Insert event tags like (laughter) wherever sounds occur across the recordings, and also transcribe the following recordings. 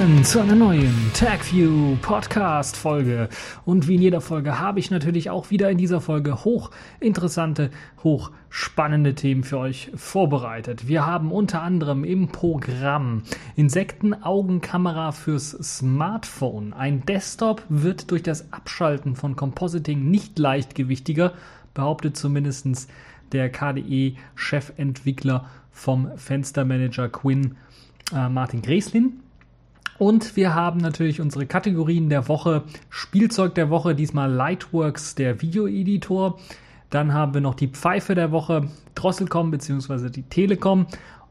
willkommen zu einer neuen TagView Podcast Folge. Und wie in jeder Folge habe ich natürlich auch wieder in dieser Folge hochinteressante, hochspannende Themen für euch vorbereitet. Wir haben unter anderem im Programm Insektenaugenkamera fürs Smartphone. Ein Desktop wird durch das Abschalten von Compositing nicht leichtgewichtiger, behauptet zumindest der KDE-Chefentwickler vom Fenstermanager Quinn äh, Martin Greslin. Und wir haben natürlich unsere Kategorien der Woche. Spielzeug der Woche, diesmal Lightworks, der Videoeditor. Dann haben wir noch die Pfeife der Woche, Drosselcom bzw. die Telekom.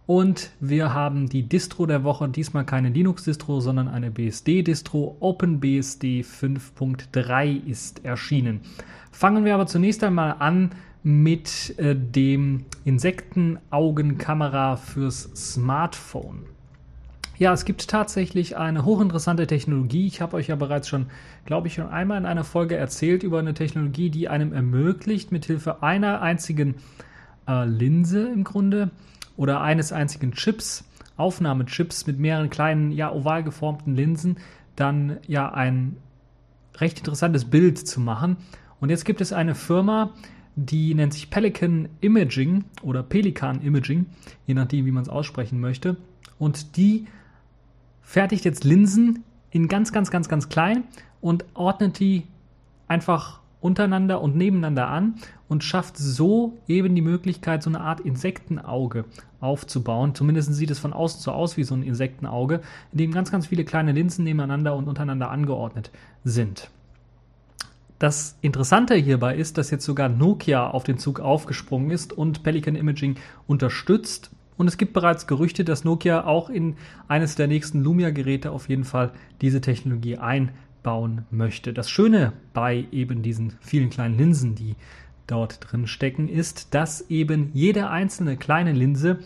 Und wir haben die Distro der Woche, diesmal keine Linux-Distro, sondern eine BSD-Distro. OpenBSD 5.3 ist erschienen. Fangen wir aber zunächst einmal an mit äh, dem Insektenaugenkamera fürs Smartphone. Ja, es gibt tatsächlich eine hochinteressante Technologie. Ich habe euch ja bereits schon, glaube ich, schon einmal in einer Folge erzählt über eine Technologie, die einem ermöglicht, mithilfe einer einzigen äh, Linse im Grunde oder eines einzigen Chips, Aufnahmechips mit mehreren kleinen, ja, oval geformten Linsen, dann ja ein recht interessantes Bild zu machen. Und jetzt gibt es eine Firma, die nennt sich Pelican Imaging oder Pelican Imaging, je nachdem, wie man es aussprechen möchte. Und die fertigt jetzt Linsen in ganz, ganz, ganz, ganz klein und ordnet die einfach untereinander und nebeneinander an und schafft so eben die Möglichkeit, so eine Art Insektenauge aufzubauen. Zumindest sieht es von außen so aus wie so ein Insektenauge, in dem ganz, ganz viele kleine Linsen nebeneinander und untereinander angeordnet sind. Das Interessante hierbei ist, dass jetzt sogar Nokia auf den Zug aufgesprungen ist und Pelican Imaging unterstützt und es gibt bereits Gerüchte, dass Nokia auch in eines der nächsten Lumia-Geräte auf jeden Fall diese Technologie einbauen möchte. Das Schöne bei eben diesen vielen kleinen Linsen, die dort drin stecken, ist, dass eben jede einzelne kleine Linse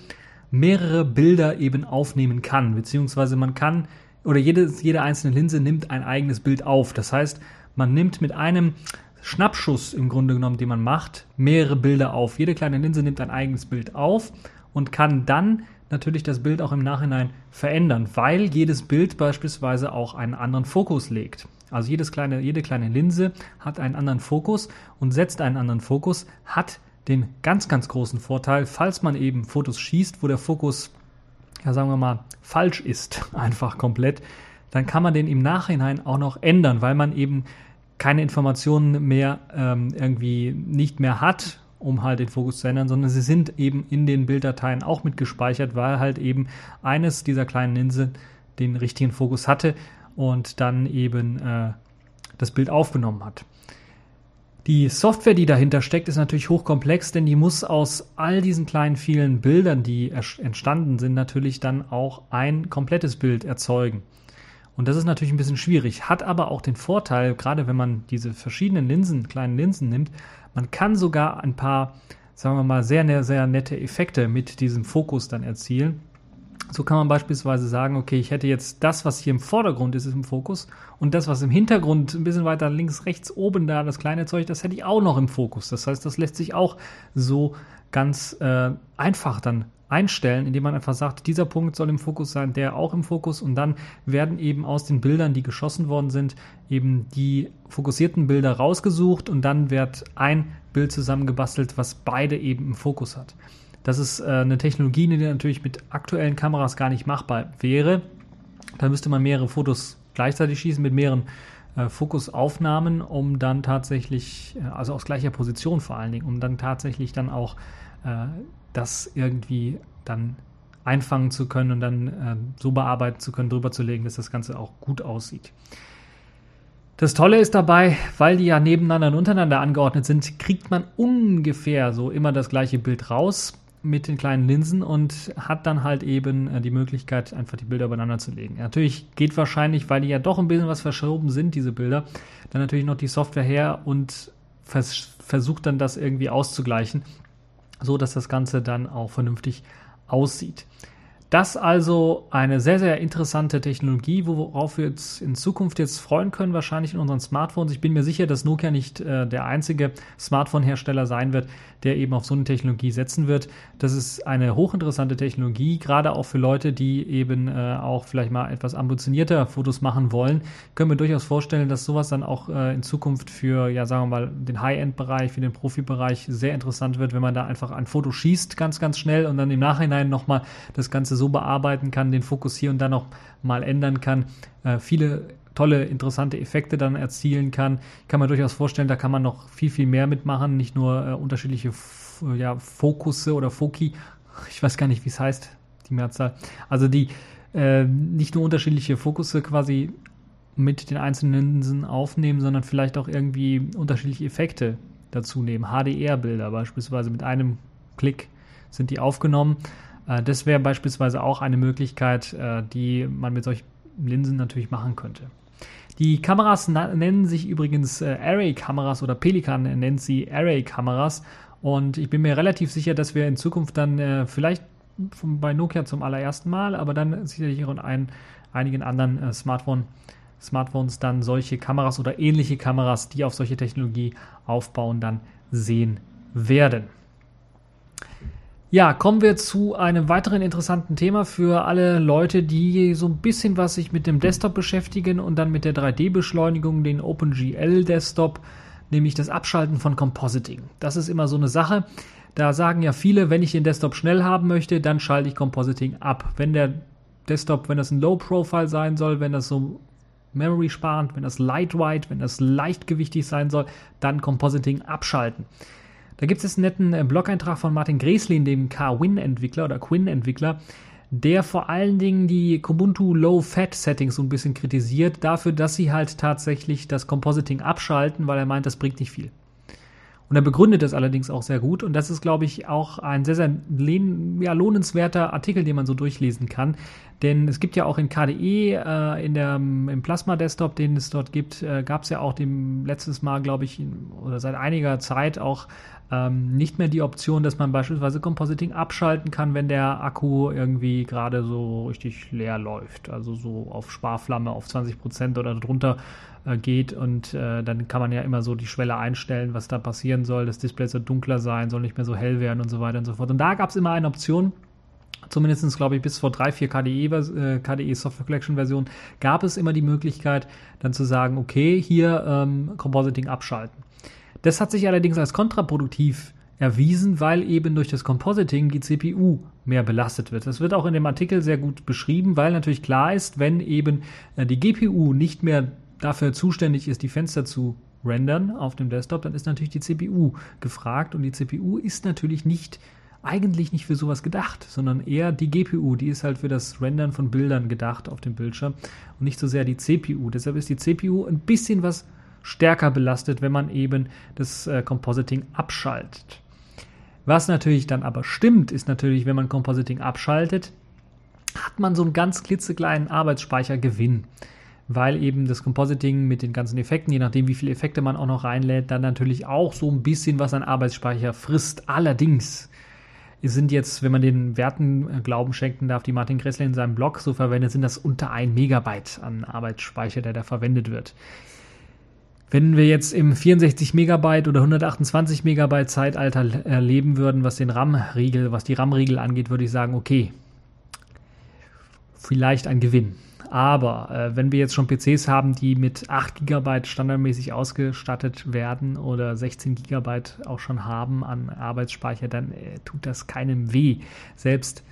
mehrere Bilder eben aufnehmen kann, beziehungsweise man kann oder jede, jede einzelne Linse nimmt ein eigenes Bild auf. Das heißt, man nimmt mit einem Schnappschuss im Grunde genommen, den man macht, mehrere Bilder auf. Jede kleine Linse nimmt ein eigenes Bild auf und kann dann natürlich das Bild auch im Nachhinein verändern, weil jedes Bild beispielsweise auch einen anderen Fokus legt. Also jedes kleine, jede kleine Linse hat einen anderen Fokus und setzt einen anderen Fokus, hat den ganz, ganz großen Vorteil, falls man eben Fotos schießt, wo der Fokus, ja sagen wir mal, falsch ist, (laughs) einfach komplett, dann kann man den im Nachhinein auch noch ändern, weil man eben keine Informationen mehr ähm, irgendwie nicht mehr hat um halt den Fokus zu ändern, sondern sie sind eben in den Bilddateien auch mit gespeichert, weil halt eben eines dieser kleinen Linsen den richtigen Fokus hatte und dann eben äh, das Bild aufgenommen hat. Die Software, die dahinter steckt, ist natürlich hochkomplex, denn die muss aus all diesen kleinen vielen Bildern, die entstanden sind, natürlich dann auch ein komplettes Bild erzeugen. Und das ist natürlich ein bisschen schwierig, hat aber auch den Vorteil, gerade wenn man diese verschiedenen Linsen, kleinen Linsen nimmt, man kann sogar ein paar, sagen wir mal, sehr, sehr nette Effekte mit diesem Fokus dann erzielen. So kann man beispielsweise sagen, okay, ich hätte jetzt das, was hier im Vordergrund ist, ist im Fokus und das, was im Hintergrund ein bisschen weiter links, rechts, oben da, das kleine Zeug, das hätte ich auch noch im Fokus. Das heißt, das lässt sich auch so ganz äh, einfach dann einstellen, indem man einfach sagt, dieser Punkt soll im Fokus sein, der auch im Fokus und dann werden eben aus den Bildern, die geschossen worden sind, eben die fokussierten Bilder rausgesucht und dann wird ein Bild zusammengebastelt, was beide eben im Fokus hat. Das ist äh, eine Technologie, die natürlich mit aktuellen Kameras gar nicht machbar wäre. Da müsste man mehrere Fotos gleichzeitig schießen mit mehreren äh, Fokusaufnahmen, um dann tatsächlich, äh, also aus gleicher Position vor allen Dingen, um dann tatsächlich dann auch äh, das irgendwie dann einfangen zu können und dann äh, so bearbeiten zu können, drüber zu legen, dass das Ganze auch gut aussieht. Das Tolle ist dabei, weil die ja nebeneinander und untereinander angeordnet sind, kriegt man ungefähr so immer das gleiche Bild raus mit den kleinen Linsen und hat dann halt eben äh, die Möglichkeit, einfach die Bilder übereinander zu legen. Natürlich geht wahrscheinlich, weil die ja doch ein bisschen was verschoben sind, diese Bilder, dann natürlich noch die Software her und vers versucht dann das irgendwie auszugleichen so dass das Ganze dann auch vernünftig aussieht. Das also eine sehr, sehr interessante Technologie, worauf wir jetzt in Zukunft jetzt freuen können, wahrscheinlich in unseren Smartphones. Ich bin mir sicher, dass Nokia nicht äh, der einzige Smartphone-Hersteller sein wird, der eben auf so eine Technologie setzen wird. Das ist eine hochinteressante Technologie, gerade auch für Leute, die eben äh, auch vielleicht mal etwas ambitionierter Fotos machen wollen. Können wir durchaus vorstellen, dass sowas dann auch äh, in Zukunft für, ja, sagen wir mal, den High-End-Bereich, für den Profibereich sehr interessant wird, wenn man da einfach ein Foto schießt, ganz, ganz schnell und dann im Nachhinein nochmal das Ganze so bearbeiten kann, den Fokus hier und da noch mal ändern kann. Äh, viele tolle, interessante Effekte dann erzielen kann. Ich kann mir durchaus vorstellen, da kann man noch viel, viel mehr mitmachen, nicht nur äh, unterschiedliche F ja, Fokusse oder Foki, ich weiß gar nicht, wie es heißt, die Mehrzahl. Also die äh, nicht nur unterschiedliche Fokusse quasi mit den einzelnen Linsen aufnehmen, sondern vielleicht auch irgendwie unterschiedliche Effekte dazu nehmen. HDR-Bilder beispielsweise mit einem Klick sind die aufgenommen. Äh, das wäre beispielsweise auch eine Möglichkeit, äh, die man mit solchen Linsen natürlich machen könnte. Die Kameras nennen sich übrigens äh, Array-Kameras oder Pelikan nennt sie Array-Kameras und ich bin mir relativ sicher, dass wir in Zukunft dann vielleicht bei Nokia zum allerersten Mal, aber dann sicherlich auch in ein, einigen anderen Smartphone, Smartphones dann solche Kameras oder ähnliche Kameras, die auf solche Technologie aufbauen, dann sehen werden. Ja, kommen wir zu einem weiteren interessanten Thema für alle Leute, die so ein bisschen was sich mit dem Desktop beschäftigen und dann mit der 3D-Beschleunigung, den OpenGL Desktop, nämlich das Abschalten von Compositing. Das ist immer so eine Sache. Da sagen ja viele, wenn ich den Desktop schnell haben möchte, dann schalte ich Compositing ab. Wenn der Desktop, wenn das ein Low Profile sein soll, wenn das so Memory sparend, wenn das lightweight, wenn das leichtgewichtig sein soll, dann Compositing abschalten. Da gibt es einen netten äh, Blog-Eintrag von Martin Greslin, dem K-Win-Entwickler oder Quinn-Entwickler, der vor allen Dingen die Kubuntu Low-Fat-Settings so ein bisschen kritisiert, dafür, dass sie halt tatsächlich das Compositing abschalten, weil er meint, das bringt nicht viel. Und er begründet das allerdings auch sehr gut. Und das ist, glaube ich, auch ein sehr, sehr ja, lohnenswerter Artikel, den man so durchlesen kann. Denn es gibt ja auch in KDE, äh, in der, im Plasma-Desktop, den es dort gibt, äh, gab es ja auch dem letztes Mal, glaube ich, oder seit einiger Zeit auch ähm, nicht mehr die Option, dass man beispielsweise Compositing abschalten kann, wenn der Akku irgendwie gerade so richtig leer läuft. Also so auf Sparflamme auf 20% oder drunter äh, geht und äh, dann kann man ja immer so die Schwelle einstellen, was da passieren soll. Das Display soll dunkler sein, soll nicht mehr so hell werden und so weiter und so fort. Und da gab es immer eine Option, zumindest glaube ich bis vor drei, vier KDE, äh, KDE Software Collection Versionen, gab es immer die Möglichkeit, dann zu sagen, okay, hier ähm, Compositing abschalten. Das hat sich allerdings als kontraproduktiv erwiesen, weil eben durch das Compositing die CPU mehr belastet wird. Das wird auch in dem Artikel sehr gut beschrieben, weil natürlich klar ist, wenn eben äh, die GPU nicht mehr dafür zuständig ist, die Fenster zu rendern auf dem Desktop, dann ist natürlich die CPU gefragt und die CPU ist natürlich nicht eigentlich nicht für sowas gedacht, sondern eher die GPU, die ist halt für das Rendern von Bildern gedacht auf dem Bildschirm und nicht so sehr die CPU. Deshalb ist die CPU ein bisschen was stärker belastet, wenn man eben das äh, Compositing abschaltet. Was natürlich dann aber stimmt, ist natürlich, wenn man Compositing abschaltet, hat man so einen ganz klitzekleinen Arbeitsspeichergewinn, weil eben das Compositing mit den ganzen Effekten, je nachdem wie viele Effekte man auch noch reinlädt, dann natürlich auch so ein bisschen was an Arbeitsspeicher frisst. Allerdings sind jetzt, wenn man den Werten äh, Glauben schenken darf, die Martin Gressler in seinem Blog so verwendet, sind das unter ein Megabyte an Arbeitsspeicher, der da verwendet wird. Wenn wir jetzt im 64 Megabyte oder 128 Megabyte Zeitalter erleben würden, was den RAM-Riegel, was die RAM-Riegel angeht, würde ich sagen, okay, vielleicht ein Gewinn. Aber äh, wenn wir jetzt schon PCs haben, die mit 8 GB standardmäßig ausgestattet werden oder 16 GB auch schon haben an Arbeitsspeicher, dann äh, tut das keinem weh. Selbst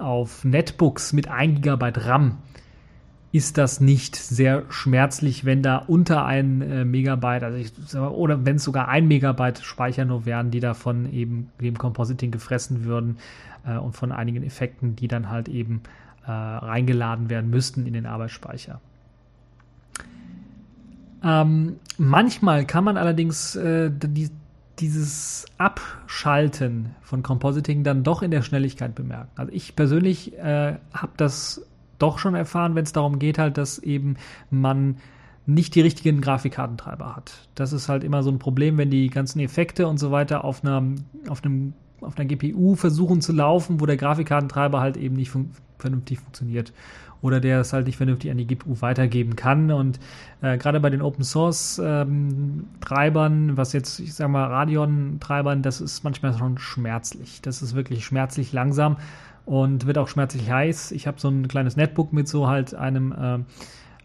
auf Netbooks mit 1 GB RAM ist das nicht sehr schmerzlich, wenn da unter ein äh, Megabyte, also ich, oder wenn es sogar ein Megabyte Speicher nur wären, die davon eben dem Compositing gefressen würden äh, und von einigen Effekten, die dann halt eben äh, reingeladen werden müssten in den Arbeitsspeicher. Ähm, manchmal kann man allerdings äh, die, dieses Abschalten von Compositing dann doch in der Schnelligkeit bemerken. Also ich persönlich äh, habe das doch schon erfahren, wenn es darum geht, halt, dass eben man nicht die richtigen Grafikkartentreiber hat. Das ist halt immer so ein Problem, wenn die ganzen Effekte und so weiter auf, einer, auf einem auf einer GPU versuchen zu laufen, wo der Grafikkartentreiber halt eben nicht fun vernünftig funktioniert oder der es halt nicht vernünftig an die GPU weitergeben kann. Und äh, gerade bei den Open Source ähm, Treibern, was jetzt, ich sag mal, Radeon-Treibern, das ist manchmal schon schmerzlich. Das ist wirklich schmerzlich langsam und wird auch schmerzlich heiß. Ich habe so ein kleines Netbook mit so halt einem äh,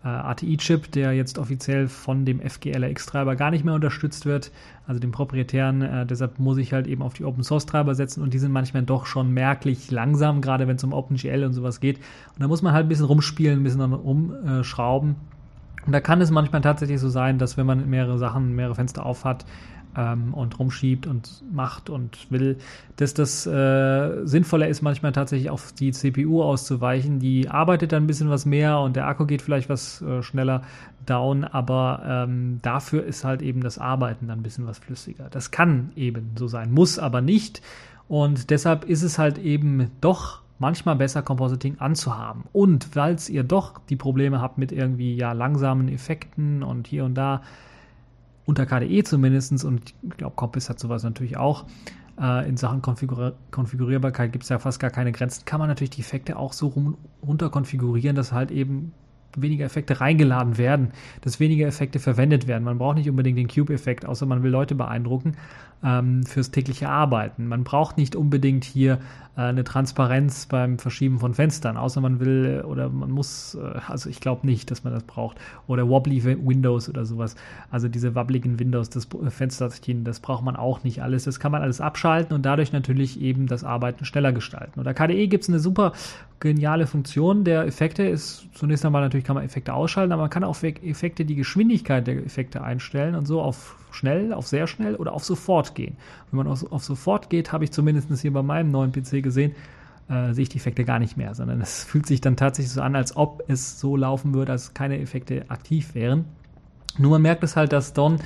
äh, ATI-Chip, der jetzt offiziell von dem FGLRX-Treiber gar nicht mehr unterstützt wird, also dem proprietären. Äh, deshalb muss ich halt eben auf die Open-Source-Treiber setzen und die sind manchmal doch schon merklich langsam, gerade wenn es um OpenGL und sowas geht. Und da muss man halt ein bisschen rumspielen, ein bisschen rumschrauben. Und da kann es manchmal tatsächlich so sein, dass wenn man mehrere Sachen, mehrere Fenster auf hat, ähm, und rumschiebt und macht und will, dass das äh, sinnvoller ist, manchmal tatsächlich auf die CPU auszuweichen. Die arbeitet dann ein bisschen was mehr und der Akku geht vielleicht was äh, schneller down, aber ähm, dafür ist halt eben das Arbeiten dann ein bisschen was flüssiger. Das kann eben so sein, muss aber nicht. Und deshalb ist es halt eben doch manchmal besser, Compositing anzuhaben. Und weil ihr doch die Probleme habt mit irgendwie ja langsamen Effekten und hier und da, unter KDE zumindest, und ich glaube, Compass hat sowas natürlich auch, äh, in Sachen Konfigur Konfigurierbarkeit gibt es ja fast gar keine Grenzen, kann man natürlich die Effekte auch so rum runter konfigurieren, dass halt eben weniger Effekte reingeladen werden, dass weniger Effekte verwendet werden. Man braucht nicht unbedingt den Cube-Effekt, außer man will Leute beeindrucken ähm, fürs tägliche Arbeiten. Man braucht nicht unbedingt hier äh, eine Transparenz beim Verschieben von Fenstern, außer man will oder man muss, äh, also ich glaube nicht, dass man das braucht. Oder wobbly Windows oder sowas. Also diese wabbligen Windows, das Fensterchen, das braucht man auch nicht alles. Das kann man alles abschalten und dadurch natürlich eben das Arbeiten schneller gestalten. Oder KDE gibt es eine super geniale Funktion der Effekte. Ist zunächst einmal natürlich kann man Effekte ausschalten, aber man kann auch Effekte die Geschwindigkeit der Effekte einstellen und so auf schnell, auf sehr schnell oder auf sofort gehen. Wenn man auf, auf sofort geht, habe ich zumindest hier bei meinem neuen PC gesehen, äh, sehe ich die Effekte gar nicht mehr, sondern es (laughs) fühlt sich dann tatsächlich so an, als ob es so laufen würde, als keine Effekte aktiv wären. Nur man merkt es halt, dass Don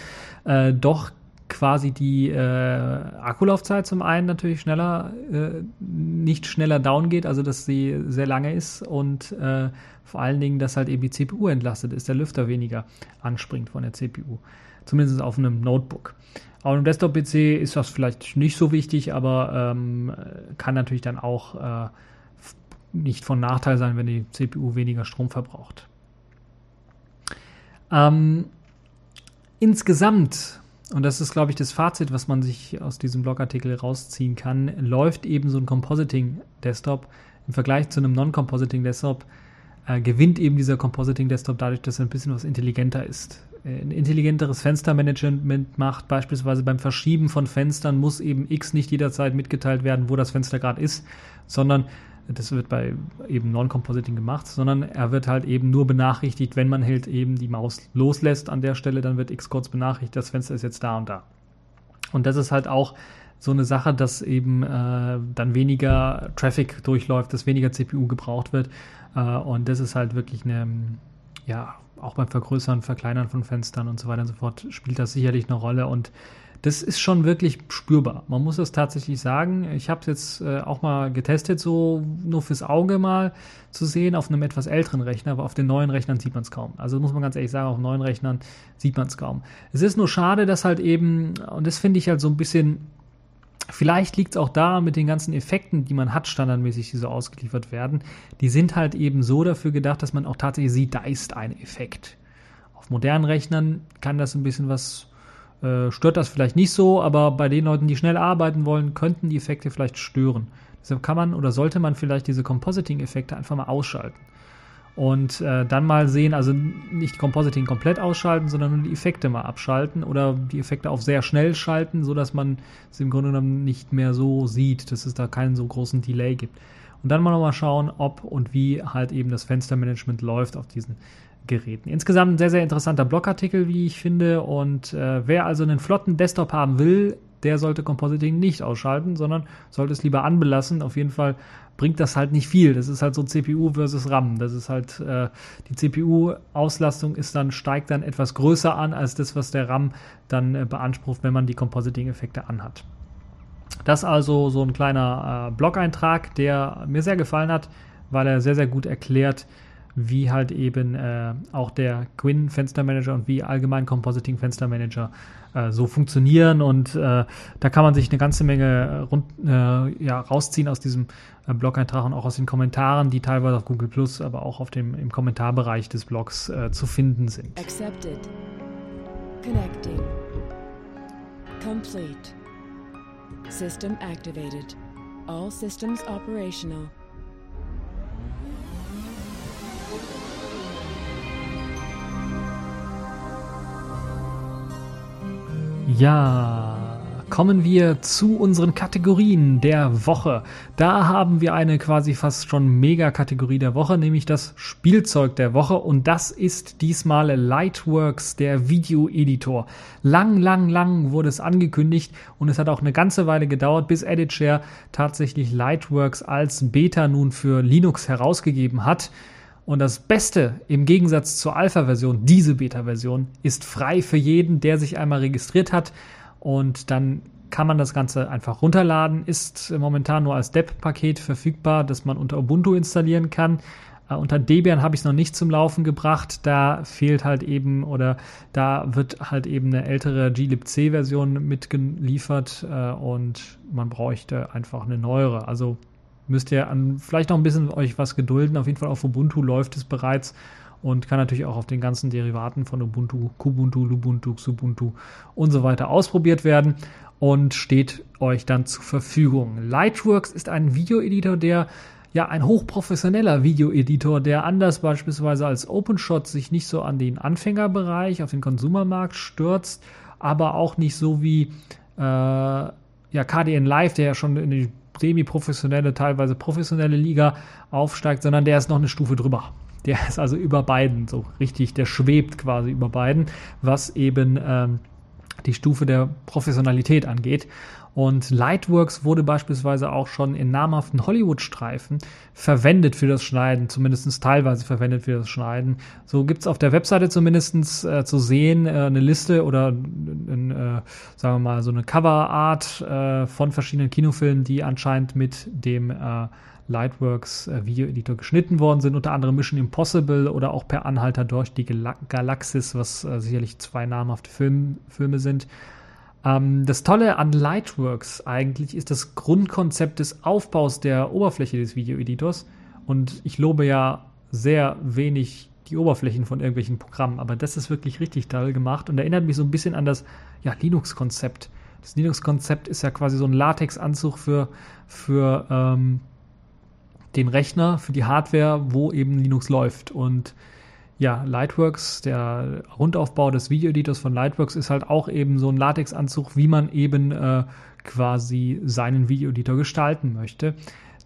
äh, doch quasi die äh, Akkulaufzeit zum einen natürlich schneller, äh, nicht schneller down geht, also dass sie sehr lange ist und äh, vor allen Dingen, dass halt eben die CPU entlastet ist, der Lüfter weniger anspringt von der CPU zumindest auf einem Notebook. Auf einem Desktop-PC ist das vielleicht nicht so wichtig, aber ähm, kann natürlich dann auch äh, nicht von Nachteil sein, wenn die CPU weniger Strom verbraucht. Ähm, insgesamt, und das ist, glaube ich, das Fazit, was man sich aus diesem Blogartikel rausziehen kann, läuft eben so ein Compositing-Desktop im Vergleich zu einem Non-Compositing-Desktop, äh, gewinnt eben dieser Compositing-Desktop dadurch, dass er ein bisschen was intelligenter ist. Ein intelligenteres Fenstermanagement macht. Beispielsweise beim Verschieben von Fenstern muss eben X nicht jederzeit mitgeteilt werden, wo das Fenster gerade ist, sondern das wird bei eben Non-Compositing gemacht, sondern er wird halt eben nur benachrichtigt, wenn man halt eben die Maus loslässt an der Stelle, dann wird X kurz benachrichtigt, das Fenster ist jetzt da und da. Und das ist halt auch so eine Sache, dass eben äh, dann weniger Traffic durchläuft, dass weniger CPU gebraucht wird. Äh, und das ist halt wirklich eine, ja, auch beim Vergrößern, Verkleinern von Fenstern und so weiter und so fort spielt das sicherlich eine Rolle und das ist schon wirklich spürbar. Man muss das tatsächlich sagen. Ich habe es jetzt äh, auch mal getestet, so nur fürs Auge mal zu sehen, auf einem etwas älteren Rechner, aber auf den neuen Rechnern sieht man es kaum. Also muss man ganz ehrlich sagen, auf neuen Rechnern sieht man es kaum. Es ist nur schade, dass halt eben, und das finde ich halt so ein bisschen Vielleicht liegt es auch da mit den ganzen Effekten, die man hat, standardmäßig, die so ausgeliefert werden. Die sind halt eben so dafür gedacht, dass man auch tatsächlich sieht, da ist ein Effekt. Auf modernen Rechnern kann das ein bisschen was, äh, stört das vielleicht nicht so, aber bei den Leuten, die schnell arbeiten wollen, könnten die Effekte vielleicht stören. Deshalb kann man oder sollte man vielleicht diese Compositing-Effekte einfach mal ausschalten und äh, dann mal sehen, also nicht Compositing komplett ausschalten, sondern nur die Effekte mal abschalten oder die Effekte auf sehr schnell schalten, so dass man es im Grunde genommen nicht mehr so sieht, dass es da keinen so großen Delay gibt. Und dann mal nochmal schauen, ob und wie halt eben das Fenstermanagement läuft auf diesen Geräten. Insgesamt ein sehr, sehr interessanter Blogartikel, wie ich finde. Und äh, wer also einen flotten Desktop haben will, der sollte Compositing nicht ausschalten, sondern sollte es lieber anbelassen. Auf jeden Fall bringt das halt nicht viel. Das ist halt so CPU versus RAM. Das ist halt, äh, die CPU-Auslastung ist dann, steigt dann etwas größer an als das, was der RAM dann äh, beansprucht, wenn man die Compositing-Effekte anhat. Das also so ein kleiner äh, Blog-Eintrag, der mir sehr gefallen hat, weil er sehr, sehr gut erklärt, wie halt eben äh, auch der Quinn Fenstermanager und wie allgemein Compositing Fenstermanager äh, so funktionieren und äh, da kann man sich eine ganze Menge äh, rund, äh, ja, rausziehen aus diesem äh, Blog-Eintrag und auch aus den Kommentaren, die teilweise auf Google Plus, aber auch auf dem im Kommentarbereich des Blogs zu finden sind. Accepted. Connecting. Complete. System activated. All systems operational. Ja, kommen wir zu unseren Kategorien der Woche. Da haben wir eine quasi fast schon Mega-Kategorie der Woche, nämlich das Spielzeug der Woche. Und das ist diesmal Lightworks, der Videoeditor. Lang, lang, lang wurde es angekündigt und es hat auch eine ganze Weile gedauert, bis EditShare tatsächlich Lightworks als Beta nun für Linux herausgegeben hat. Und das Beste im Gegensatz zur Alpha-Version, diese Beta-Version, ist frei für jeden, der sich einmal registriert hat. Und dann kann man das Ganze einfach runterladen. Ist momentan nur als Dep-Paket verfügbar, das man unter Ubuntu installieren kann. Uh, unter Debian habe ich es noch nicht zum Laufen gebracht. Da fehlt halt eben oder da wird halt eben eine ältere glibc-Version mitgeliefert uh, und man bräuchte einfach eine neuere. Also müsst ihr an, vielleicht noch ein bisschen euch was gedulden. Auf jeden Fall auf Ubuntu läuft es bereits und kann natürlich auch auf den ganzen Derivaten von Ubuntu, Kubuntu, Lubuntu, Xubuntu und so weiter ausprobiert werden und steht euch dann zur Verfügung. Lightworks ist ein Videoeditor, der ja ein hochprofessioneller Videoeditor, der anders beispielsweise als OpenShot sich nicht so an den Anfängerbereich, auf den Konsumermarkt stürzt, aber auch nicht so wie äh, ja, KDN Live, der ja schon in die semi-professionelle, teilweise professionelle Liga aufsteigt, sondern der ist noch eine Stufe drüber. Der ist also über beiden so richtig, der schwebt quasi über beiden, was eben ähm, die Stufe der Professionalität angeht. Und Lightworks wurde beispielsweise auch schon in namhaften Hollywood-Streifen verwendet für das Schneiden, zumindest teilweise verwendet für das Schneiden. So gibt's auf der Webseite zumindest äh, zu sehen äh, eine Liste oder äh, sagen wir mal so eine Coverart äh, von verschiedenen Kinofilmen, die anscheinend mit dem äh, Lightworks äh, Videoeditor geschnitten worden sind, unter anderem Mission Impossible oder auch per Anhalter durch die Gal Galaxis, was äh, sicherlich zwei namhafte Film Filme sind. Ähm, das Tolle an Lightworks eigentlich ist das Grundkonzept des Aufbaus der Oberfläche des Videoeditors. Und ich lobe ja sehr wenig die Oberflächen von irgendwelchen Programmen, aber das ist wirklich richtig toll gemacht und erinnert mich so ein bisschen an das ja, Linux-Konzept. Das Linux-Konzept ist ja quasi so ein Latex-Anzug für, für ähm, den Rechner, für die Hardware, wo eben Linux läuft. Und ja, Lightworks, der Rundaufbau des Videoeditors von Lightworks ist halt auch eben so ein Latexanzug, wie man eben äh, quasi seinen Videoeditor gestalten möchte.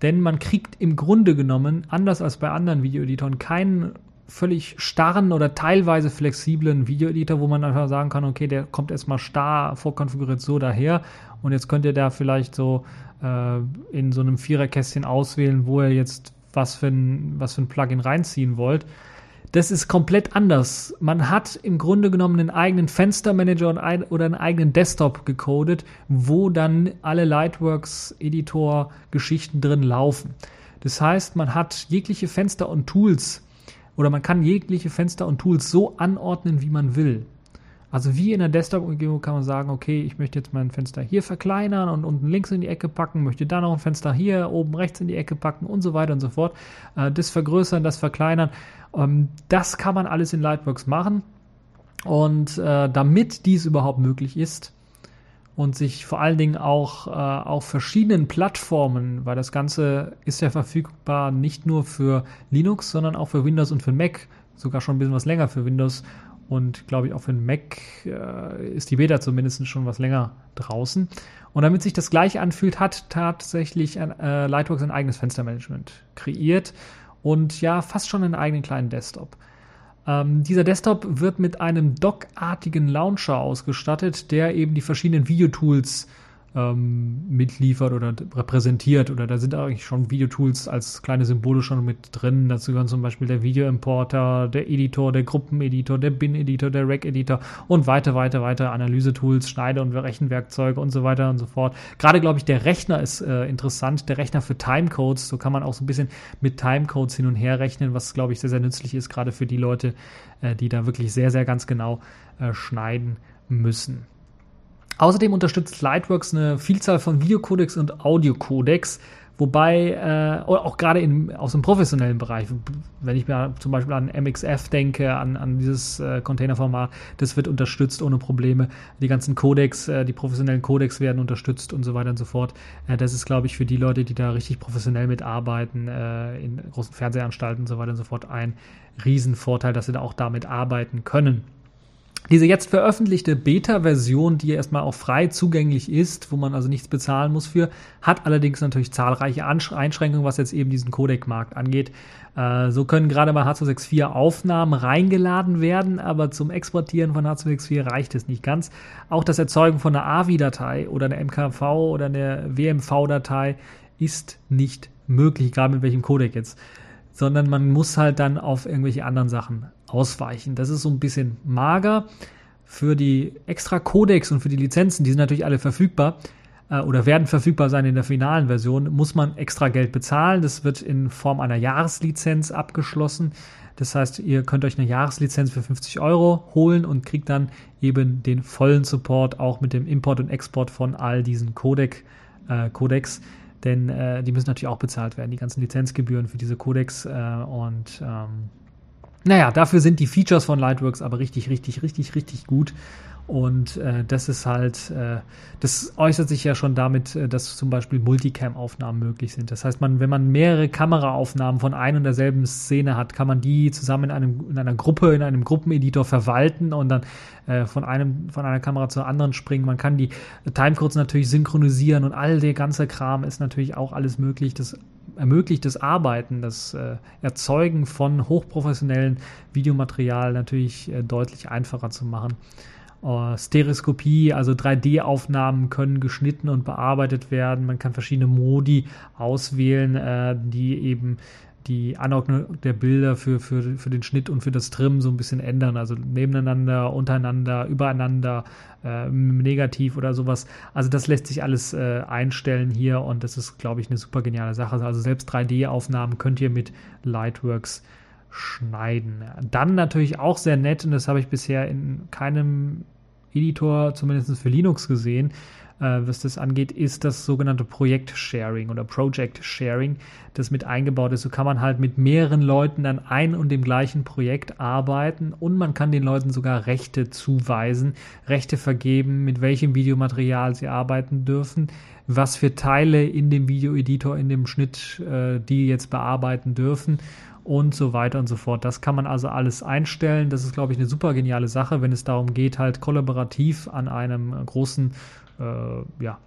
Denn man kriegt im Grunde genommen, anders als bei anderen Videoeditoren, keinen völlig starren oder teilweise flexiblen Videoeditor, wo man einfach sagen kann, okay, der kommt erstmal starr vorkonfiguriert so daher und jetzt könnt ihr da vielleicht so äh, in so einem Viererkästchen auswählen, wo ihr jetzt was für ein, was für ein Plugin reinziehen wollt das ist komplett anders. Man hat im Grunde genommen einen eigenen Fenstermanager oder einen eigenen Desktop gecodet, wo dann alle Lightworks-Editor-Geschichten drin laufen. Das heißt, man hat jegliche Fenster und Tools oder man kann jegliche Fenster und Tools so anordnen, wie man will. Also wie in der Desktop-Umgebung kann man sagen, okay, ich möchte jetzt mein Fenster hier verkleinern und unten links in die Ecke packen, möchte dann noch ein Fenster hier oben rechts in die Ecke packen und so weiter und so fort. Äh, das vergrößern, das verkleinern. Ähm, das kann man alles in Lightworks machen. Und äh, damit dies überhaupt möglich ist und sich vor allen Dingen auch äh, auf verschiedenen Plattformen, weil das Ganze ist ja verfügbar nicht nur für Linux, sondern auch für Windows und für Mac, sogar schon ein bisschen was länger für Windows und glaube ich auch für den Mac äh, ist die Beta zumindest schon was länger draußen. Und damit sich das gleich anfühlt, hat tatsächlich ein, äh, Lightworks ein eigenes Fenstermanagement kreiert und ja, fast schon einen eigenen kleinen Desktop. Ähm, dieser Desktop wird mit einem dockartigen Launcher ausgestattet, der eben die verschiedenen Videotools ähm, mitliefert oder repräsentiert. Oder da sind eigentlich schon Videotools als kleine Symbole schon mit drin. Dazu gehören zum Beispiel der Videoimporter, der Editor, der Gruppeneditor, der Bin-Editor, der Rack-Editor und weiter, weiter, weiter Analysetools, Schneide- und Rechenwerkzeuge und so weiter und so fort. Gerade, glaube ich, der Rechner ist äh, interessant. Der Rechner für Timecodes. So kann man auch so ein bisschen mit Timecodes hin und her rechnen, was, glaube ich, sehr, sehr nützlich ist, gerade für die Leute, äh, die da wirklich sehr, sehr ganz genau äh, schneiden müssen. Außerdem unterstützt Lightworks eine Vielzahl von Videocodecs und Audiocodecs, wobei äh, auch gerade in, aus dem professionellen Bereich, wenn ich mir zum Beispiel an MXF denke, an, an dieses äh, Containerformat, das wird unterstützt ohne Probleme. Die ganzen Codecs, äh, die professionellen Codecs werden unterstützt und so weiter und so fort. Äh, das ist, glaube ich, für die Leute, die da richtig professionell mitarbeiten, äh, in großen Fernsehanstalten und so weiter und so fort, ein Riesenvorteil, dass sie da auch damit arbeiten können. Diese jetzt veröffentlichte Beta-Version, die erstmal auch frei zugänglich ist, wo man also nichts bezahlen muss für, hat allerdings natürlich zahlreiche Einschränkungen, was jetzt eben diesen Codec-Markt angeht. Äh, so können gerade bei H264 Aufnahmen reingeladen werden, aber zum Exportieren von H264 reicht es nicht ganz. Auch das Erzeugen von einer AVI-Datei oder einer MKV oder einer WMV-Datei ist nicht möglich, gerade mit welchem Codec jetzt sondern man muss halt dann auf irgendwelche anderen Sachen ausweichen. Das ist so ein bisschen mager. Für die extra Codecs und für die Lizenzen, die sind natürlich alle verfügbar äh, oder werden verfügbar sein in der finalen Version, muss man extra Geld bezahlen. Das wird in Form einer Jahreslizenz abgeschlossen. Das heißt, ihr könnt euch eine Jahreslizenz für 50 Euro holen und kriegt dann eben den vollen Support auch mit dem Import und Export von all diesen Codec, äh, Codecs denn äh, die müssen natürlich auch bezahlt werden, die ganzen Lizenzgebühren für diese Codecs äh, und ähm, naja, dafür sind die Features von Lightworks aber richtig, richtig, richtig, richtig gut. Und äh, das ist halt, äh, das äußert sich ja schon damit, äh, dass zum Beispiel Multicam-Aufnahmen möglich sind. Das heißt, man, wenn man mehrere Kameraaufnahmen von ein und derselben Szene hat, kann man die zusammen in, einem, in einer Gruppe, in einem Gruppeneditor verwalten und dann äh, von, einem, von einer Kamera zur anderen springen. Man kann die Timecodes natürlich synchronisieren und all der ganze Kram ist natürlich auch alles möglich. Das ermöglicht das Arbeiten, das äh, Erzeugen von hochprofessionellen Videomaterial natürlich äh, deutlich einfacher zu machen. Uh, Stereoskopie, also 3D-Aufnahmen können geschnitten und bearbeitet werden. Man kann verschiedene Modi auswählen, äh, die eben die Anordnung der Bilder für, für, für den Schnitt und für das Trimmen so ein bisschen ändern. Also nebeneinander, untereinander, übereinander, äh, negativ oder sowas. Also das lässt sich alles äh, einstellen hier und das ist, glaube ich, eine super geniale Sache. Also selbst 3D-Aufnahmen könnt ihr mit Lightworks schneiden. Dann natürlich auch sehr nett, und das habe ich bisher in keinem Editor, zumindest für Linux gesehen, äh, was das angeht, ist das sogenannte Projekt-Sharing oder Project-Sharing, das mit eingebaut ist. So kann man halt mit mehreren Leuten an ein und dem gleichen Projekt arbeiten und man kann den Leuten sogar Rechte zuweisen, Rechte vergeben, mit welchem Videomaterial sie arbeiten dürfen, was für Teile in dem Videoeditor, in dem Schnitt, äh, die jetzt bearbeiten dürfen und so weiter und so fort. Das kann man also alles einstellen. Das ist, glaube ich, eine super geniale Sache, wenn es darum geht, halt kollaborativ an einem großen, äh, ja,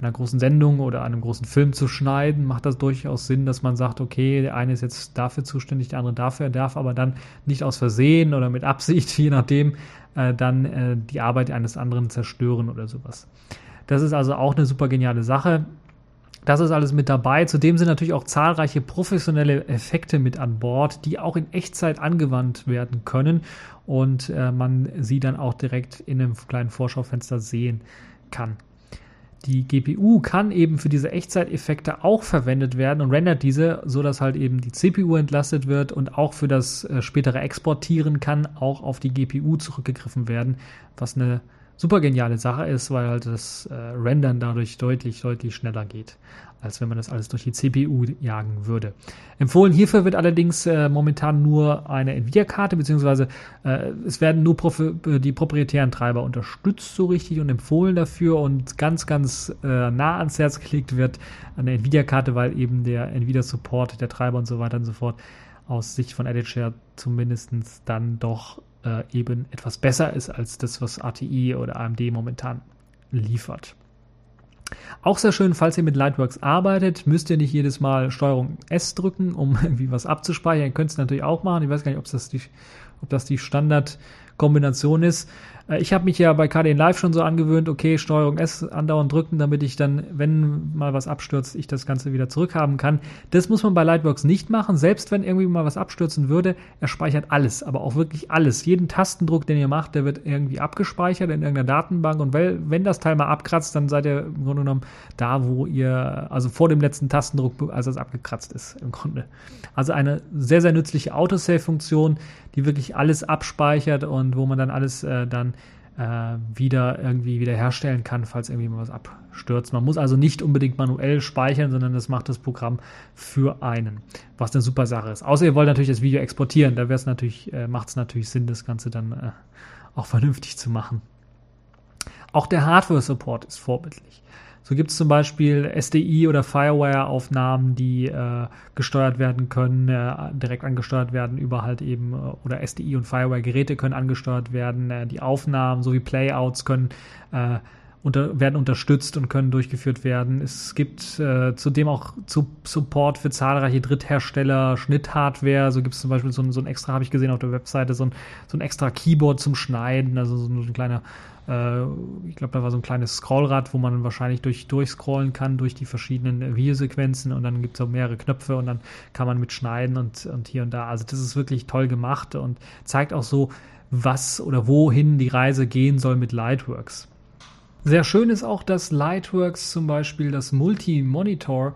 einer großen Sendung oder einem großen Film zu schneiden, macht das durchaus Sinn, dass man sagt, okay, der eine ist jetzt dafür zuständig, der andere dafür, darf aber dann nicht aus Versehen oder mit Absicht, (laughs) je nachdem, äh, dann äh, die Arbeit eines anderen zerstören oder sowas. Das ist also auch eine super geniale Sache. Das ist alles mit dabei. Zudem sind natürlich auch zahlreiche professionelle Effekte mit an Bord, die auch in Echtzeit angewandt werden können und äh, man sie dann auch direkt in einem kleinen Vorschaufenster sehen kann. Die GPU kann eben für diese Echtzeiteffekte auch verwendet werden und rendert diese, so dass halt eben die CPU entlastet wird und auch für das äh, spätere Exportieren kann auch auf die GPU zurückgegriffen werden, was eine super geniale Sache ist, weil halt das äh, Rendern dadurch deutlich, deutlich schneller geht, als wenn man das alles durch die CPU jagen würde. Empfohlen hierfür wird allerdings äh, momentan nur eine Nvidia-Karte, beziehungsweise äh, es werden nur die proprietären Treiber unterstützt so richtig und empfohlen dafür und ganz, ganz äh, nah ans Herz gelegt wird eine Nvidia-Karte, weil eben der Nvidia-Support, der Treiber und so weiter und so fort aus Sicht von EditShare zumindest dann doch äh, eben etwas besser ist als das, was ATI oder AMD momentan liefert. Auch sehr schön, falls ihr mit Lightworks arbeitet, müsst ihr nicht jedes Mal Steuerung S drücken, um (laughs) irgendwie was abzuspeichern. Ihr könnt es natürlich auch machen. Ich weiß gar nicht, ob das die, ob das die Standard Kombination ist. Äh, ich habe mich ja bei KDN Live schon so angewöhnt, okay, Steuerung S andauernd drücken, damit ich dann, wenn mal was abstürzt, ich das Ganze wieder zurückhaben kann. Das muss man bei Lightworks nicht machen. Selbst wenn irgendwie mal was abstürzen würde, er speichert alles, aber auch wirklich alles. Jeden Tastendruck, den ihr macht, der wird irgendwie abgespeichert in irgendeiner Datenbank und wenn das Teil mal abkratzt, dann seid ihr im Grunde genommen da, wo ihr, also vor dem letzten Tastendruck, als es abgekratzt ist, im Grunde. Also eine sehr, sehr nützliche Autosave-Funktion, die wirklich alles abspeichert und wo man dann alles äh, dann äh, wieder irgendwie wiederherstellen kann, falls irgendwie mal was abstürzt. Man muss also nicht unbedingt manuell speichern, sondern das macht das Programm für einen, was eine super Sache ist. Außer ihr wollt natürlich das Video exportieren, da natürlich, äh, macht es natürlich Sinn, das Ganze dann äh, auch vernünftig zu machen. Auch der Hardware-Support ist vorbildlich. So gibt es zum Beispiel SDI oder Firewire-Aufnahmen, die äh, gesteuert werden können, äh, direkt angesteuert werden über halt eben, äh, oder SDI und Firewire-Geräte können angesteuert werden. Äh, die Aufnahmen sowie Playouts können äh, unter, werden unterstützt und können durchgeführt werden. Es gibt äh, zudem auch zu Support für zahlreiche Dritthersteller, Schnitthardware. So gibt es zum Beispiel so ein, so ein extra, habe ich gesehen auf der Webseite, so ein, so ein extra Keyboard zum Schneiden, also so ein kleiner äh, ich glaube, da war so ein kleines Scrollrad, wo man wahrscheinlich durch, durchscrollen kann durch die verschiedenen Videosequenzen und dann gibt es auch mehrere Knöpfe und dann kann man mitschneiden und, und hier und da. Also das ist wirklich toll gemacht und zeigt auch so, was oder wohin die Reise gehen soll mit Lightworks. Sehr schön ist auch, dass Lightworks zum Beispiel das Multi-Monitor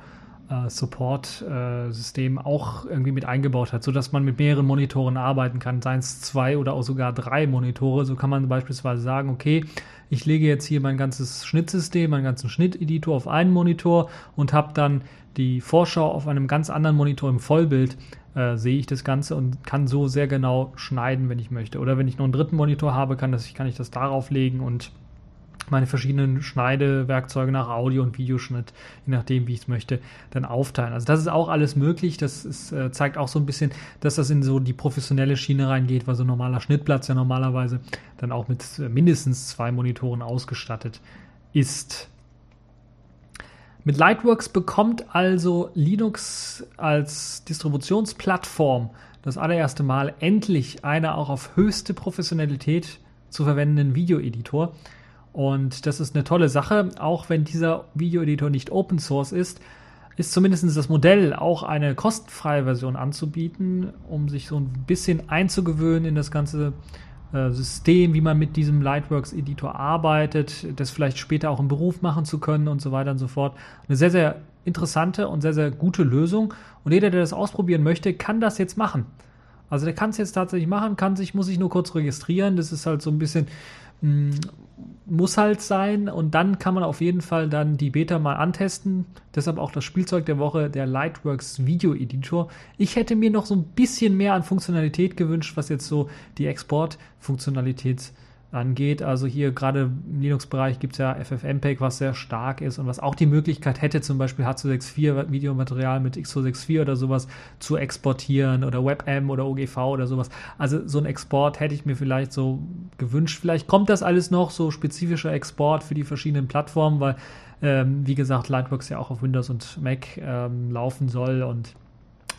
äh, Support-System auch irgendwie mit eingebaut hat, sodass man mit mehreren Monitoren arbeiten kann, seien es zwei oder auch sogar drei Monitore. So kann man beispielsweise sagen, okay, ich lege jetzt hier mein ganzes Schnittsystem, meinen ganzen Schnitteditor auf einen Monitor und habe dann die Vorschau auf einem ganz anderen Monitor im Vollbild äh, sehe ich das Ganze und kann so sehr genau schneiden, wenn ich möchte. Oder wenn ich noch einen dritten Monitor habe, kann, das, kann ich das darauf legen und meine verschiedenen Schneidewerkzeuge nach Audio- und Videoschnitt, je nachdem, wie ich es möchte, dann aufteilen. Also das ist auch alles möglich. Das ist, äh, zeigt auch so ein bisschen, dass das in so die professionelle Schiene reingeht, weil so ein normaler Schnittplatz ja normalerweise dann auch mit äh, mindestens zwei Monitoren ausgestattet ist. Mit Lightworks bekommt also Linux als Distributionsplattform das allererste Mal endlich eine auch auf höchste Professionalität zu verwendenden Videoeditor. Und das ist eine tolle Sache, auch wenn dieser Videoeditor nicht Open Source ist, ist zumindest das Modell auch eine kostenfreie Version anzubieten, um sich so ein bisschen einzugewöhnen in das ganze äh, System, wie man mit diesem Lightworks Editor arbeitet, das vielleicht später auch im Beruf machen zu können und so weiter und so fort. Eine sehr, sehr interessante und sehr, sehr gute Lösung. Und jeder, der das ausprobieren möchte, kann das jetzt machen. Also der kann es jetzt tatsächlich machen, kann sich, muss sich nur kurz registrieren. Das ist halt so ein bisschen muss halt sein und dann kann man auf jeden Fall dann die Beta mal antesten. Deshalb auch das Spielzeug der Woche, der Lightworks Video Editor. Ich hätte mir noch so ein bisschen mehr an Funktionalität gewünscht, was jetzt so die Exportfunktionalität angeht. Also hier gerade im Linux-Bereich gibt es ja FFmpeg, was sehr stark ist und was auch die Möglichkeit hätte, zum Beispiel H264 Videomaterial mit X264 oder sowas zu exportieren oder WebM oder OGV oder sowas. Also so ein Export hätte ich mir vielleicht so gewünscht. Vielleicht kommt das alles noch, so spezifischer Export für die verschiedenen Plattformen, weil, ähm, wie gesagt, Lightworks ja auch auf Windows und Mac ähm, laufen soll und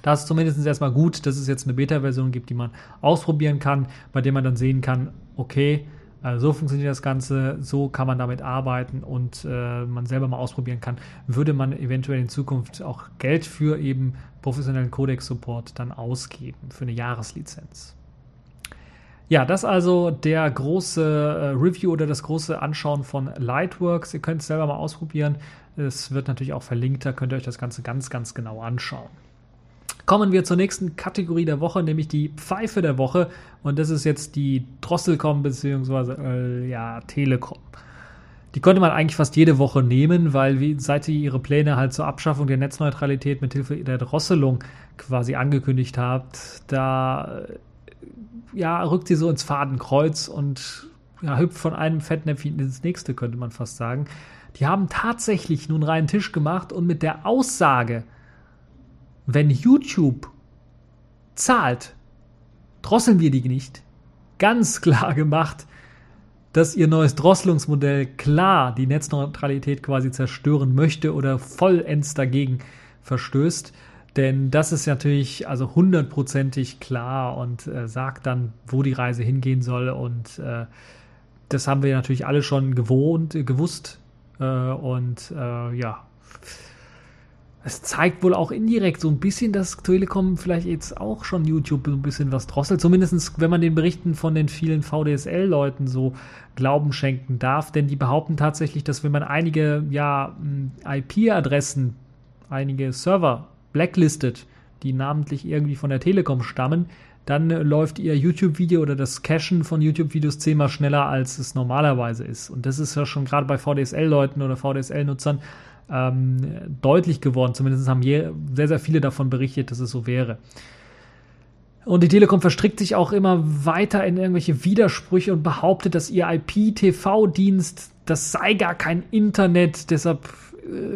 da ist zumindest erstmal gut, dass es jetzt eine Beta-Version gibt, die man ausprobieren kann, bei der man dann sehen kann, okay, also so funktioniert das Ganze, so kann man damit arbeiten und äh, man selber mal ausprobieren kann. Würde man eventuell in Zukunft auch Geld für eben professionellen Codex-Support dann ausgeben, für eine Jahreslizenz. Ja, das also der große äh, Review oder das große Anschauen von Lightworks. Ihr könnt es selber mal ausprobieren. Es wird natürlich auch verlinkt, da könnt ihr euch das Ganze ganz, ganz genau anschauen. Kommen wir zur nächsten Kategorie der Woche, nämlich die Pfeife der Woche. Und das ist jetzt die Drosselcom bzw. Äh, ja, Telekom. Die konnte man eigentlich fast jede Woche nehmen, weil wie, seit sie ihre Pläne halt zur Abschaffung der Netzneutralität mit Hilfe der Drosselung quasi angekündigt hat, da ja, rückt sie so ins Fadenkreuz und ja, hüpft von einem Fettnäpfchen ins nächste, könnte man fast sagen. Die haben tatsächlich nun reinen Tisch gemacht und mit der Aussage, wenn YouTube zahlt, drosseln wir die nicht. Ganz klar gemacht, dass ihr neues Drosselungsmodell klar die Netzneutralität quasi zerstören möchte oder vollends dagegen verstößt. Denn das ist natürlich also hundertprozentig klar und äh, sagt dann, wo die Reise hingehen soll. Und äh, das haben wir natürlich alle schon gewohnt, gewusst. Äh, und äh, ja, es zeigt wohl auch indirekt so ein bisschen, dass Telekom vielleicht jetzt auch schon YouTube so ein bisschen was drosselt. Zumindest, wenn man den Berichten von den vielen VDSL-Leuten so Glauben schenken darf. Denn die behaupten tatsächlich, dass wenn man einige ja, IP-Adressen, einige Server blacklistet, die namentlich irgendwie von der Telekom stammen, dann läuft ihr YouTube-Video oder das Cachen von YouTube-Videos zehnmal schneller, als es normalerweise ist. Und das ist ja schon gerade bei VDSL-Leuten oder VDSL-Nutzern ähm, deutlich geworden. Zumindest haben sehr, sehr viele davon berichtet, dass es so wäre. Und die Telekom verstrickt sich auch immer weiter in irgendwelche Widersprüche und behauptet, dass ihr IP-TV-Dienst, das sei gar kein Internet, deshalb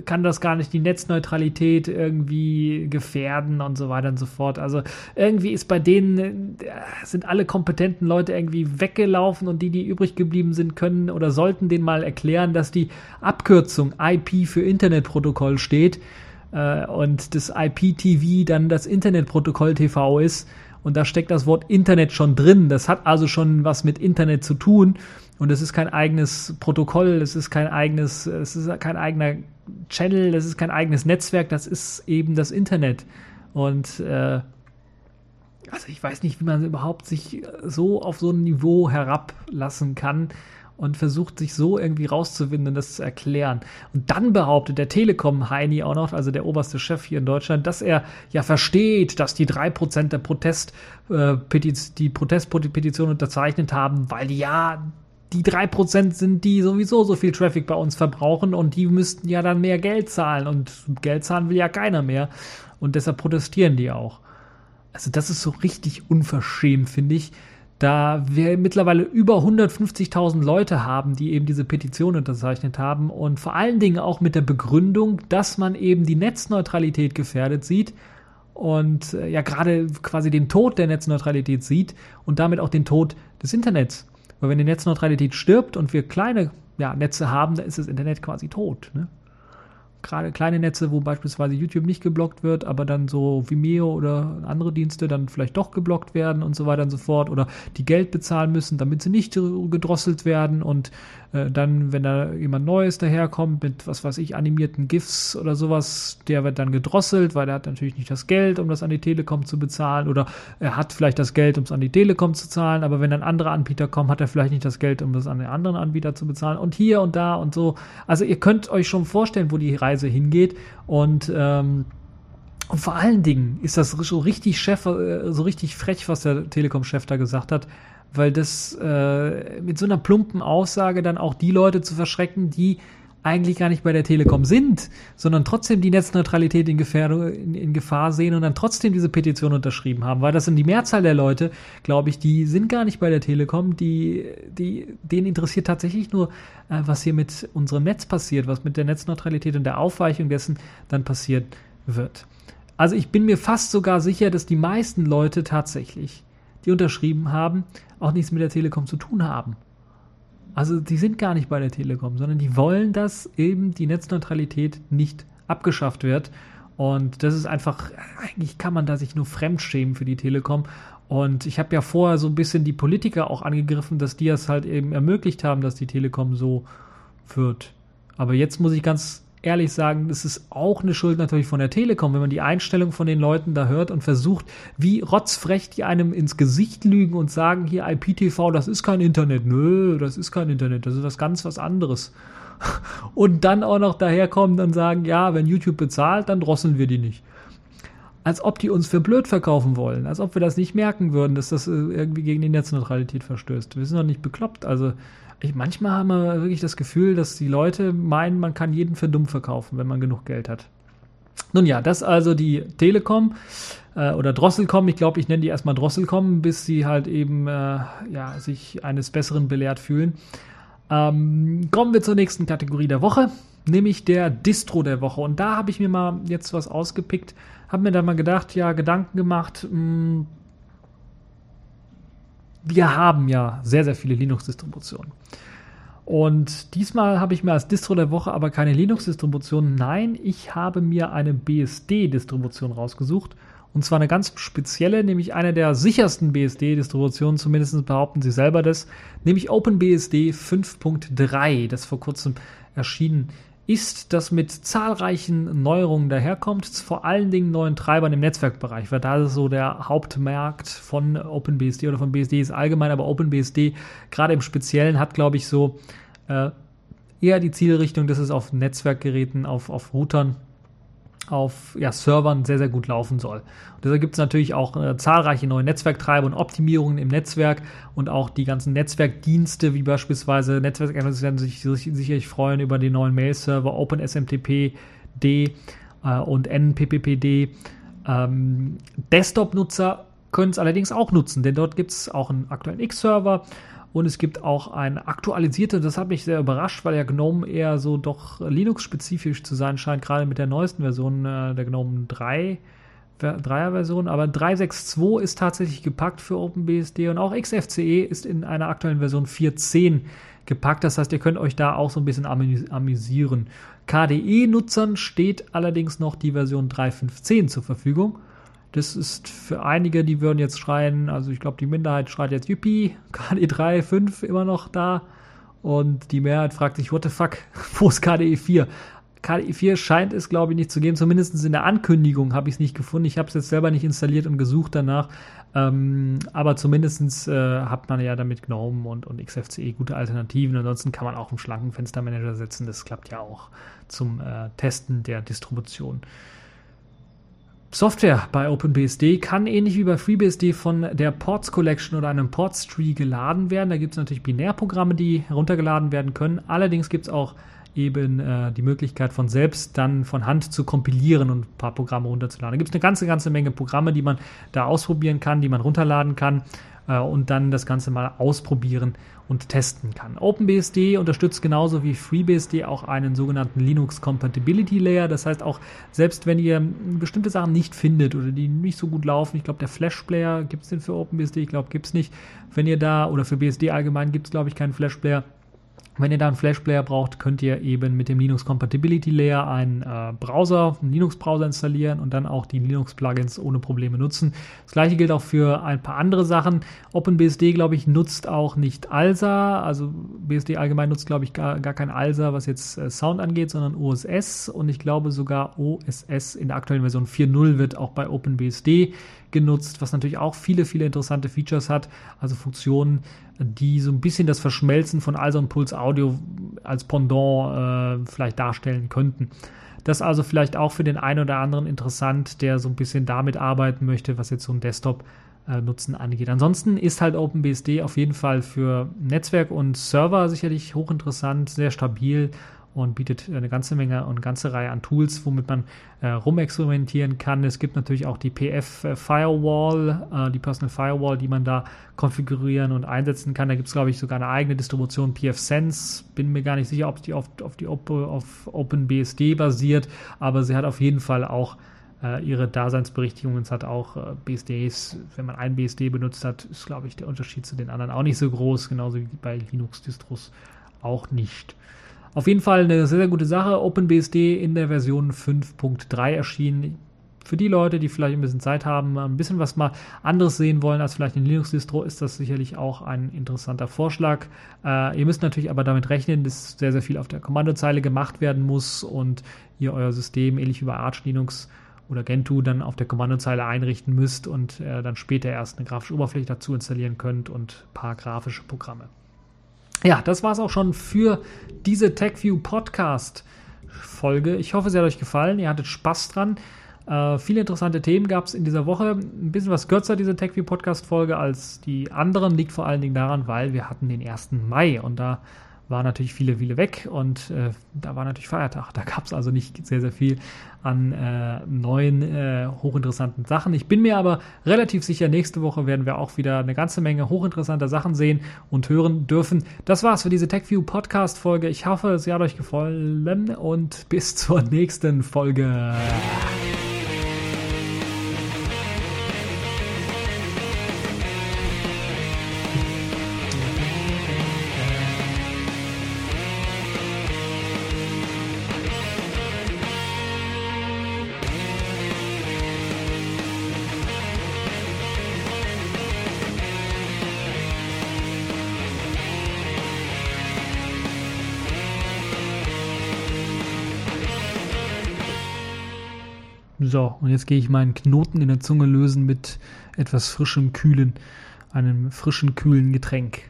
kann das gar nicht die Netzneutralität irgendwie gefährden und so weiter und so fort. Also irgendwie ist bei denen, äh, sind alle kompetenten Leute irgendwie weggelaufen und die, die übrig geblieben sind, können oder sollten denen mal erklären, dass die Abkürzung IP für Internetprotokoll steht äh, und das IPTV dann das Internetprotokoll TV ist. Und da steckt das Wort Internet schon drin. Das hat also schon was mit Internet zu tun. Und es ist kein eigenes Protokoll, es ist kein eigenes, es ist kein eigener Channel, das ist kein eigenes Netzwerk, das ist eben das Internet. Und äh, also ich weiß nicht, wie man überhaupt sich so auf so ein Niveau herablassen kann und versucht sich so irgendwie rauszuwinden und das zu erklären. Und dann behauptet der Telekom-Heini auch noch, also der oberste Chef hier in Deutschland, dass er ja versteht, dass die 3% der Protest, äh, die Protestpetition unterzeichnet haben, weil ja die 3% sind, die sowieso so viel Traffic bei uns verbrauchen und die müssten ja dann mehr Geld zahlen und Geld zahlen will ja keiner mehr und deshalb protestieren die auch. Also das ist so richtig unverschämt, finde ich, da wir mittlerweile über 150.000 Leute haben, die eben diese Petition unterzeichnet haben und vor allen Dingen auch mit der Begründung, dass man eben die Netzneutralität gefährdet sieht und äh, ja gerade quasi den Tod der Netzneutralität sieht und damit auch den Tod des Internets. Weil wenn die Netzneutralität stirbt und wir kleine ja, Netze haben, dann ist das Internet quasi tot. Ne? gerade kleine Netze, wo beispielsweise YouTube nicht geblockt wird, aber dann so Vimeo oder andere Dienste dann vielleicht doch geblockt werden und so weiter und so fort oder die Geld bezahlen müssen, damit sie nicht gedrosselt werden und äh, dann, wenn da jemand Neues daherkommt mit, was weiß ich, animierten GIFs oder sowas, der wird dann gedrosselt, weil er hat natürlich nicht das Geld, um das an die Telekom zu bezahlen oder er hat vielleicht das Geld, um es an die Telekom zu zahlen, aber wenn dann andere Anbieter kommen, hat er vielleicht nicht das Geld, um das an den anderen Anbieter zu bezahlen und hier und da und so. Also ihr könnt euch schon vorstellen, wo die Reise hingeht. Und, ähm, und vor allen Dingen ist das so richtig Chef, äh, so richtig frech, was der Telekom-Chef da gesagt hat, weil das äh, mit so einer plumpen Aussage dann auch die Leute zu verschrecken, die eigentlich gar nicht bei der Telekom sind, sondern trotzdem die Netzneutralität in, Gefähr in, in, Gefahr sehen und dann trotzdem diese Petition unterschrieben haben. Weil das sind die Mehrzahl der Leute, glaube ich, die sind gar nicht bei der Telekom, die, die, denen interessiert tatsächlich nur, äh, was hier mit unserem Netz passiert, was mit der Netzneutralität und der Aufweichung dessen dann passiert wird. Also ich bin mir fast sogar sicher, dass die meisten Leute tatsächlich, die unterschrieben haben, auch nichts mit der Telekom zu tun haben. Also die sind gar nicht bei der Telekom, sondern die wollen, dass eben die Netzneutralität nicht abgeschafft wird. Und das ist einfach, eigentlich kann man da sich nur fremdschämen für die Telekom. Und ich habe ja vorher so ein bisschen die Politiker auch angegriffen, dass die es halt eben ermöglicht haben, dass die Telekom so wird. Aber jetzt muss ich ganz ehrlich sagen, das ist auch eine Schuld natürlich von der Telekom, wenn man die Einstellung von den Leuten da hört und versucht, wie rotzfrech die einem ins Gesicht lügen und sagen, hier IPTV, das ist kein Internet. Nö, das ist kein Internet, das ist was ganz was anderes. (laughs) Und dann auch noch daherkommen und sagen, ja, wenn YouTube bezahlt, dann drosseln wir die nicht. Als ob die uns für blöd verkaufen wollen, als ob wir das nicht merken würden, dass das äh, irgendwie gegen die Netzneutralität verstößt. Wir sind doch nicht bekloppt. Also ich, manchmal haben wir wirklich das Gefühl, dass die Leute meinen, man kann jeden für dumm verkaufen, wenn man genug Geld hat. Nun ja, das also die Telekom äh, oder Drosselcom. Ich glaube, ich nenne die erstmal Drosselcom, bis sie halt eben äh, ja, sich eines Besseren belehrt fühlen. Ähm, kommen wir zur nächsten Kategorie der Woche, nämlich der Distro der Woche. Und da habe ich mir mal jetzt was ausgepickt, habe mir da mal gedacht, ja, Gedanken gemacht, mh, hm, wir haben ja sehr, sehr viele Linux-Distributionen. Und diesmal habe ich mir als Distro der Woche aber keine Linux-Distribution. Nein, ich habe mir eine BSD-Distribution rausgesucht. Und zwar eine ganz spezielle, nämlich eine der sichersten BSD-Distributionen, zumindest behaupten sie selber das, nämlich OpenBSD 5.3, das vor kurzem erschienen ist, das mit zahlreichen Neuerungen daherkommt, vor allen Dingen neuen Treibern im Netzwerkbereich, weil da ist so der Hauptmarkt von OpenBSD oder von BSD ist allgemein, aber OpenBSD gerade im Speziellen hat, glaube ich, so äh, eher die Zielrichtung, dass es auf Netzwerkgeräten, auf, auf Routern auf ja, Servern sehr, sehr gut laufen soll. Und deshalb gibt es natürlich auch äh, zahlreiche neue Netzwerktreiber und Optimierungen im Netzwerk und auch die ganzen Netzwerkdienste, wie beispielsweise Netzwerkanalysten werden sich, sich sicherlich freuen über den neuen Mail-Server OpenSMTP D äh, und NPPPD. Ähm, Desktop-Nutzer können es allerdings auch nutzen, denn dort gibt es auch einen aktuellen X-Server und es gibt auch eine aktualisierte, das hat mich sehr überrascht, weil ja GNOME eher so doch Linux-spezifisch zu sein scheint, gerade mit der neuesten Version äh, der GNOME 3. 3er-Version, aber 3.6.2 ist tatsächlich gepackt für OpenBSD und auch XFCE ist in einer aktuellen Version 4.10 gepackt. Das heißt, ihr könnt euch da auch so ein bisschen amüsieren. KDE-Nutzern steht allerdings noch die Version 3.5.10 zur Verfügung. Das ist für einige, die würden jetzt schreien, also ich glaube, die Minderheit schreit jetzt Yuppie, KDE 3, 5 immer noch da. Und die Mehrheit fragt sich, what the fuck, (laughs) wo ist KDE 4? KDE 4 scheint es, glaube ich, nicht zu geben. Zumindest in der Ankündigung habe ich es nicht gefunden. Ich habe es jetzt selber nicht installiert und gesucht danach. Ähm, aber zumindest äh, hat man ja damit GNOME und, und XFCE gute Alternativen. Ansonsten kann man auch einen schlanken Fenstermanager setzen. Das klappt ja auch zum äh, Testen der Distribution. Software bei OpenBSD kann ähnlich wie bei FreeBSD von der Ports Collection oder einem Ports Tree geladen werden. Da gibt es natürlich Binärprogramme, die heruntergeladen werden können. Allerdings gibt es auch eben äh, die Möglichkeit von selbst dann von Hand zu kompilieren und ein paar Programme runterzuladen. Da gibt es eine ganze, ganze Menge Programme, die man da ausprobieren kann, die man runterladen kann äh, und dann das Ganze mal ausprobieren und testen kann. OpenBSD unterstützt genauso wie FreeBSD auch einen sogenannten Linux Compatibility Layer. Das heißt auch, selbst wenn ihr bestimmte Sachen nicht findet oder die nicht so gut laufen, ich glaube, der Flash Player gibt es den für OpenBSD, ich glaube, gibt es nicht. Wenn ihr da, oder für BSD allgemein gibt es, glaube ich, keinen Flash Player wenn ihr da einen Flash-Player braucht, könnt ihr eben mit dem Linux Compatibility Layer einen äh, Browser, einen Linux-Browser installieren und dann auch die Linux-Plugins ohne Probleme nutzen. Das gleiche gilt auch für ein paar andere Sachen. OpenBSD, glaube ich, nutzt auch nicht ALSA. Also BSD allgemein nutzt, glaube ich, gar, gar kein ALSA, was jetzt äh, Sound angeht, sondern OSS. Und ich glaube sogar OSS in der aktuellen Version 4.0 wird auch bei OpenBSD genutzt, was natürlich auch viele, viele interessante Features hat. Also Funktionen, die so ein bisschen das Verschmelzen von ALSA und Pulse Audio als Pendant äh, vielleicht darstellen könnten. Das also vielleicht auch für den einen oder anderen interessant, der so ein bisschen damit arbeiten möchte, was jetzt so ein Desktop-Nutzen angeht. Ansonsten ist halt OpenBSD auf jeden Fall für Netzwerk und Server sicherlich hochinteressant, sehr stabil und bietet eine ganze Menge und ganze Reihe an Tools, womit man äh, rumexperimentieren kann. Es gibt natürlich auch die PF äh, Firewall, äh, die Personal Firewall, die man da konfigurieren und einsetzen kann. Da gibt es, glaube ich, sogar eine eigene Distribution, PF Sense. Bin mir gar nicht sicher, ob die auf, auf, die Op auf OpenBSD basiert, aber sie hat auf jeden Fall auch äh, ihre Daseinsberechtigung. Es hat auch äh, BSDs, wenn man ein BSD benutzt hat, ist, glaube ich, der Unterschied zu den anderen auch nicht so groß, genauso wie bei Linux-Distros auch nicht. Auf jeden Fall eine sehr, sehr gute Sache. OpenBSD in der Version 5.3 erschienen. Für die Leute, die vielleicht ein bisschen Zeit haben, ein bisschen was mal anderes sehen wollen als vielleicht in Linux-Distro, ist das sicherlich auch ein interessanter Vorschlag. Äh, ihr müsst natürlich aber damit rechnen, dass sehr, sehr viel auf der Kommandozeile gemacht werden muss und ihr euer System ähnlich wie bei Arch Linux oder Gentoo dann auf der Kommandozeile einrichten müsst und äh, dann später erst eine grafische Oberfläche dazu installieren könnt und ein paar grafische Programme. Ja, das war es auch schon für diese TechView Podcast Folge. Ich hoffe, sie hat euch gefallen. Ihr hattet Spaß dran. Äh, viele interessante Themen gab es in dieser Woche. Ein bisschen was kürzer, diese TechView Podcast Folge, als die anderen. Liegt vor allen Dingen daran, weil wir hatten den 1. Mai und da waren natürlich viele, viele weg und äh, da war natürlich Feiertag. Da gab es also nicht sehr, sehr viel an äh, neuen, äh, hochinteressanten Sachen. Ich bin mir aber relativ sicher, nächste Woche werden wir auch wieder eine ganze Menge hochinteressanter Sachen sehen und hören dürfen. Das war's für diese TechView Podcast Folge. Ich hoffe, sie hat euch gefallen und bis zur nächsten Folge. So, und jetzt gehe ich meinen Knoten in der Zunge lösen mit etwas frischem, kühlen, einem frischen, kühlen Getränk.